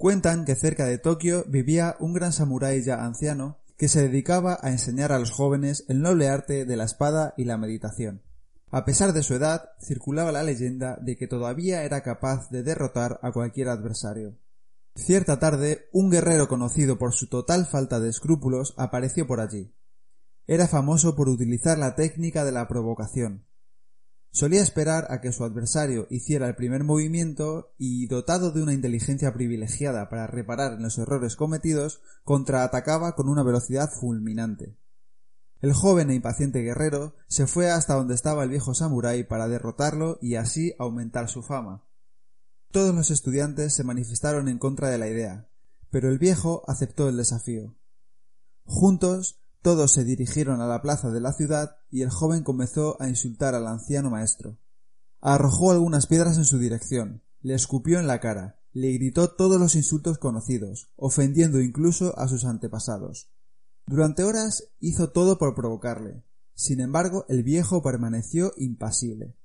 Cuentan que cerca de Tokio vivía un gran samurái ya anciano que se dedicaba a enseñar a los jóvenes el noble arte de la espada y la meditación. A pesar de su edad, circulaba la leyenda de que todavía era capaz de derrotar a cualquier adversario. Cierta tarde, un guerrero conocido por su total falta de escrúpulos apareció por allí. Era famoso por utilizar la técnica de la provocación, Solía esperar a que su adversario hiciera el primer movimiento y, dotado de una inteligencia privilegiada para reparar en los errores cometidos, contraatacaba con una velocidad fulminante. El joven e impaciente guerrero se fue hasta donde estaba el viejo samurái para derrotarlo y así aumentar su fama. Todos los estudiantes se manifestaron en contra de la idea, pero el viejo aceptó el desafío. Juntos todos se dirigieron a la plaza de la ciudad y el joven comenzó a insultar al anciano maestro. Arrojó algunas piedras en su dirección, le escupió en la cara, le gritó todos los insultos conocidos, ofendiendo incluso a sus antepasados. Durante horas hizo todo por provocarle. Sin embargo, el viejo permaneció impasible.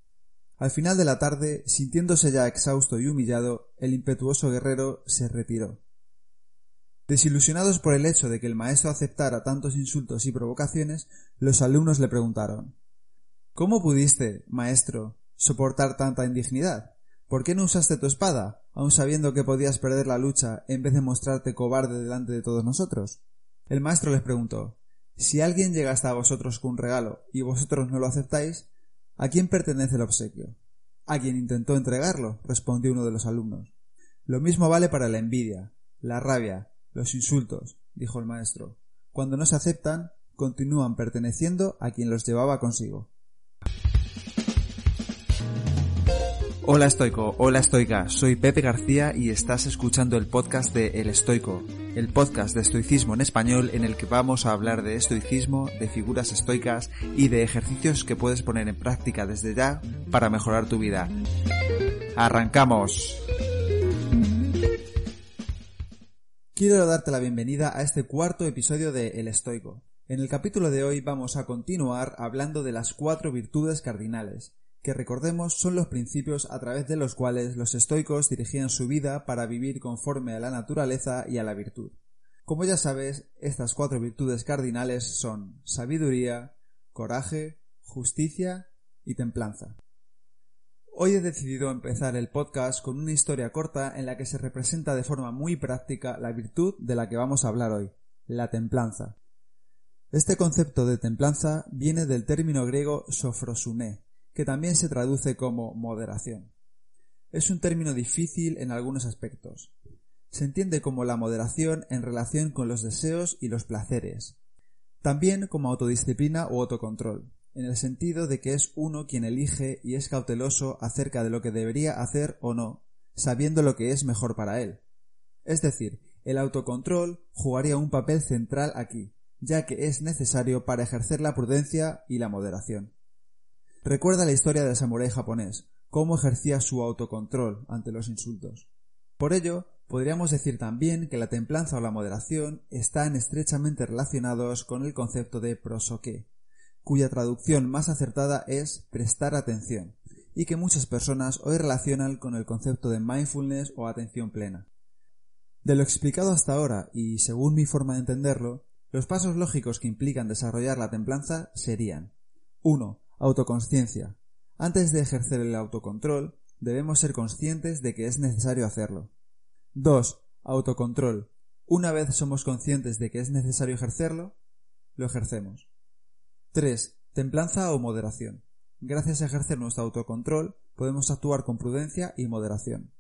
Al final de la tarde, sintiéndose ya exhausto y humillado, el impetuoso guerrero se retiró. Desilusionados por el hecho de que el maestro aceptara tantos insultos y provocaciones, los alumnos le preguntaron ¿Cómo pudiste, maestro, soportar tanta indignidad? ¿Por qué no usaste tu espada, aun sabiendo que podías perder la lucha en vez de mostrarte cobarde delante de todos nosotros? El maestro les preguntó Si alguien llega hasta vosotros con un regalo y vosotros no lo aceptáis, ¿a quién pertenece el obsequio? A quien intentó entregarlo, respondió uno de los alumnos. Lo mismo vale para la envidia, la rabia, los insultos, dijo el maestro, cuando no se aceptan, continúan perteneciendo a quien los llevaba consigo. Hola estoico, hola estoica, soy Pepe García y estás escuchando el podcast de El Estoico, el podcast de estoicismo en español en el que vamos a hablar de estoicismo, de figuras estoicas y de ejercicios que puedes poner en práctica desde ya para mejorar tu vida. ¡Arrancamos! Quiero darte la bienvenida a este cuarto episodio de El Estoico. En el capítulo de hoy vamos a continuar hablando de las cuatro virtudes cardinales, que recordemos son los principios a través de los cuales los estoicos dirigían su vida para vivir conforme a la naturaleza y a la virtud. Como ya sabes, estas cuatro virtudes cardinales son sabiduría, coraje, justicia y templanza. Hoy he decidido empezar el podcast con una historia corta en la que se representa de forma muy práctica la virtud de la que vamos a hablar hoy, la templanza. Este concepto de templanza viene del término griego sofrosune, que también se traduce como moderación. Es un término difícil en algunos aspectos. Se entiende como la moderación en relación con los deseos y los placeres, también como autodisciplina o autocontrol en el sentido de que es uno quien elige y es cauteloso acerca de lo que debería hacer o no, sabiendo lo que es mejor para él. Es decir, el autocontrol jugaría un papel central aquí, ya que es necesario para ejercer la prudencia y la moderación. Recuerda la historia del samurái japonés, cómo ejercía su autocontrol ante los insultos. Por ello, podríamos decir también que la templanza o la moderación están estrechamente relacionados con el concepto de prosoke, cuya traducción más acertada es prestar atención, y que muchas personas hoy relacionan con el concepto de mindfulness o atención plena. De lo explicado hasta ahora, y según mi forma de entenderlo, los pasos lógicos que implican desarrollar la templanza serían 1. Autoconsciencia. Antes de ejercer el autocontrol, debemos ser conscientes de que es necesario hacerlo. 2. Autocontrol. Una vez somos conscientes de que es necesario ejercerlo, lo ejercemos. 3. Templanza o moderación. Gracias a ejercer nuestro autocontrol, podemos actuar con prudencia y moderación.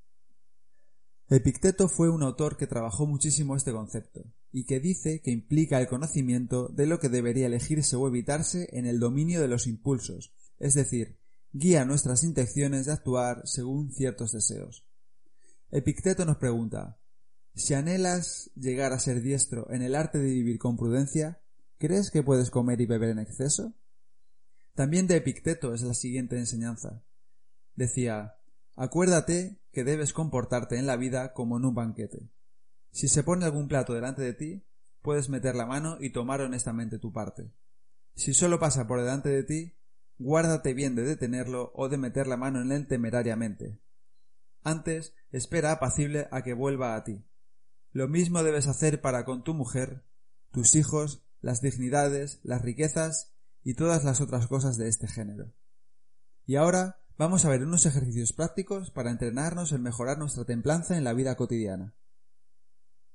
Epicteto fue un autor que trabajó muchísimo este concepto, y que dice que implica el conocimiento de lo que debería elegirse o evitarse en el dominio de los impulsos, es decir, guía nuestras intenciones de actuar según ciertos deseos. Epicteto nos pregunta, si anhelas llegar a ser diestro en el arte de vivir con prudencia, ¿crees que puedes comer y beber en exceso? También de Epicteto es la siguiente enseñanza. Decía, acuérdate que debes comportarte en la vida como en un banquete. Si se pone algún plato delante de ti, puedes meter la mano y tomar honestamente tu parte. Si solo pasa por delante de ti, guárdate bien de detenerlo o de meter la mano en él temerariamente. Antes, espera apacible a que vuelva a ti. Lo mismo debes hacer para con tu mujer, tus hijos, las dignidades, las riquezas y todas las otras cosas de este género. Y ahora vamos a ver unos ejercicios prácticos para entrenarnos en mejorar nuestra templanza en la vida cotidiana.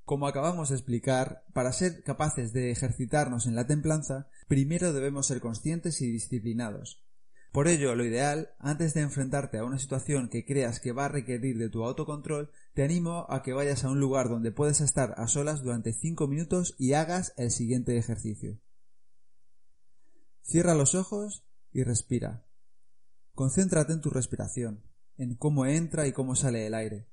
Como acabamos de explicar, para ser capaces de ejercitarnos en la templanza, primero debemos ser conscientes y disciplinados. Por ello, lo ideal, antes de enfrentarte a una situación que creas que va a requerir de tu autocontrol, te animo a que vayas a un lugar donde puedes estar a solas durante 5 minutos y hagas el siguiente ejercicio. Cierra los ojos y respira. Concéntrate en tu respiración, en cómo entra y cómo sale el aire.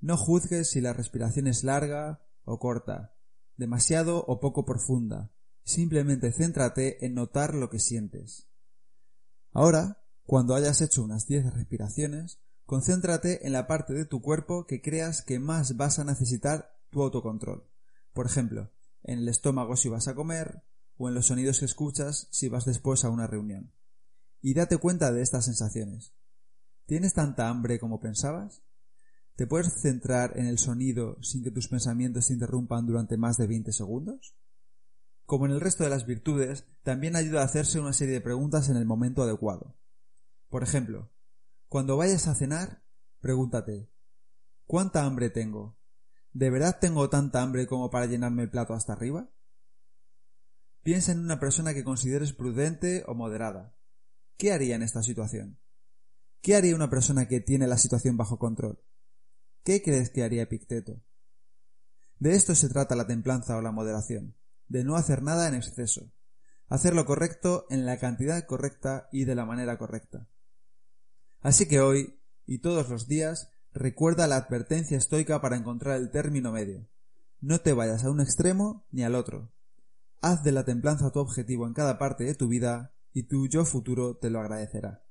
No juzgues si la respiración es larga o corta, demasiado o poco profunda. Simplemente céntrate en notar lo que sientes. Ahora, cuando hayas hecho unas 10 respiraciones, concéntrate en la parte de tu cuerpo que creas que más vas a necesitar tu autocontrol. Por ejemplo, en el estómago si vas a comer, o en los sonidos que escuchas si vas después a una reunión. Y date cuenta de estas sensaciones. ¿Tienes tanta hambre como pensabas? ¿Te puedes centrar en el sonido sin que tus pensamientos se interrumpan durante más de 20 segundos? Como en el resto de las virtudes, también ayuda a hacerse una serie de preguntas en el momento adecuado. Por ejemplo, cuando vayas a cenar, pregúntate ¿Cuánta hambre tengo? ¿De verdad tengo tanta hambre como para llenarme el plato hasta arriba? Piensa en una persona que consideres prudente o moderada. ¿Qué haría en esta situación? ¿Qué haría una persona que tiene la situación bajo control? ¿Qué crees que haría Epicteto? De esto se trata la templanza o la moderación, de no hacer nada en exceso, hacer lo correcto en la cantidad correcta y de la manera correcta. Así que hoy, y todos los días, recuerda la advertencia estoica para encontrar el término medio. No te vayas a un extremo ni al otro. Haz de la templanza tu objetivo en cada parte de tu vida y tu yo futuro te lo agradecerá.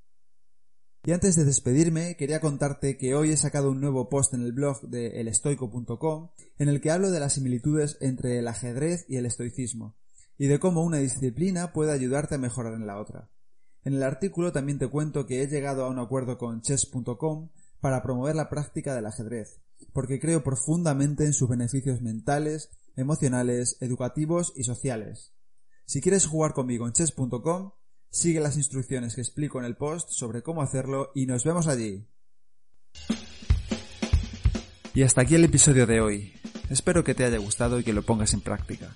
Y antes de despedirme, quería contarte que hoy he sacado un nuevo post en el blog de elestoico.com en el que hablo de las similitudes entre el ajedrez y el estoicismo, y de cómo una disciplina puede ayudarte a mejorar en la otra. En el artículo también te cuento que he llegado a un acuerdo con chess.com para promover la práctica del ajedrez, porque creo profundamente en sus beneficios mentales, emocionales, educativos y sociales. Si quieres jugar conmigo en chess.com, Sigue las instrucciones que explico en el post sobre cómo hacerlo y nos vemos allí. Y hasta aquí el episodio de hoy. Espero que te haya gustado y que lo pongas en práctica.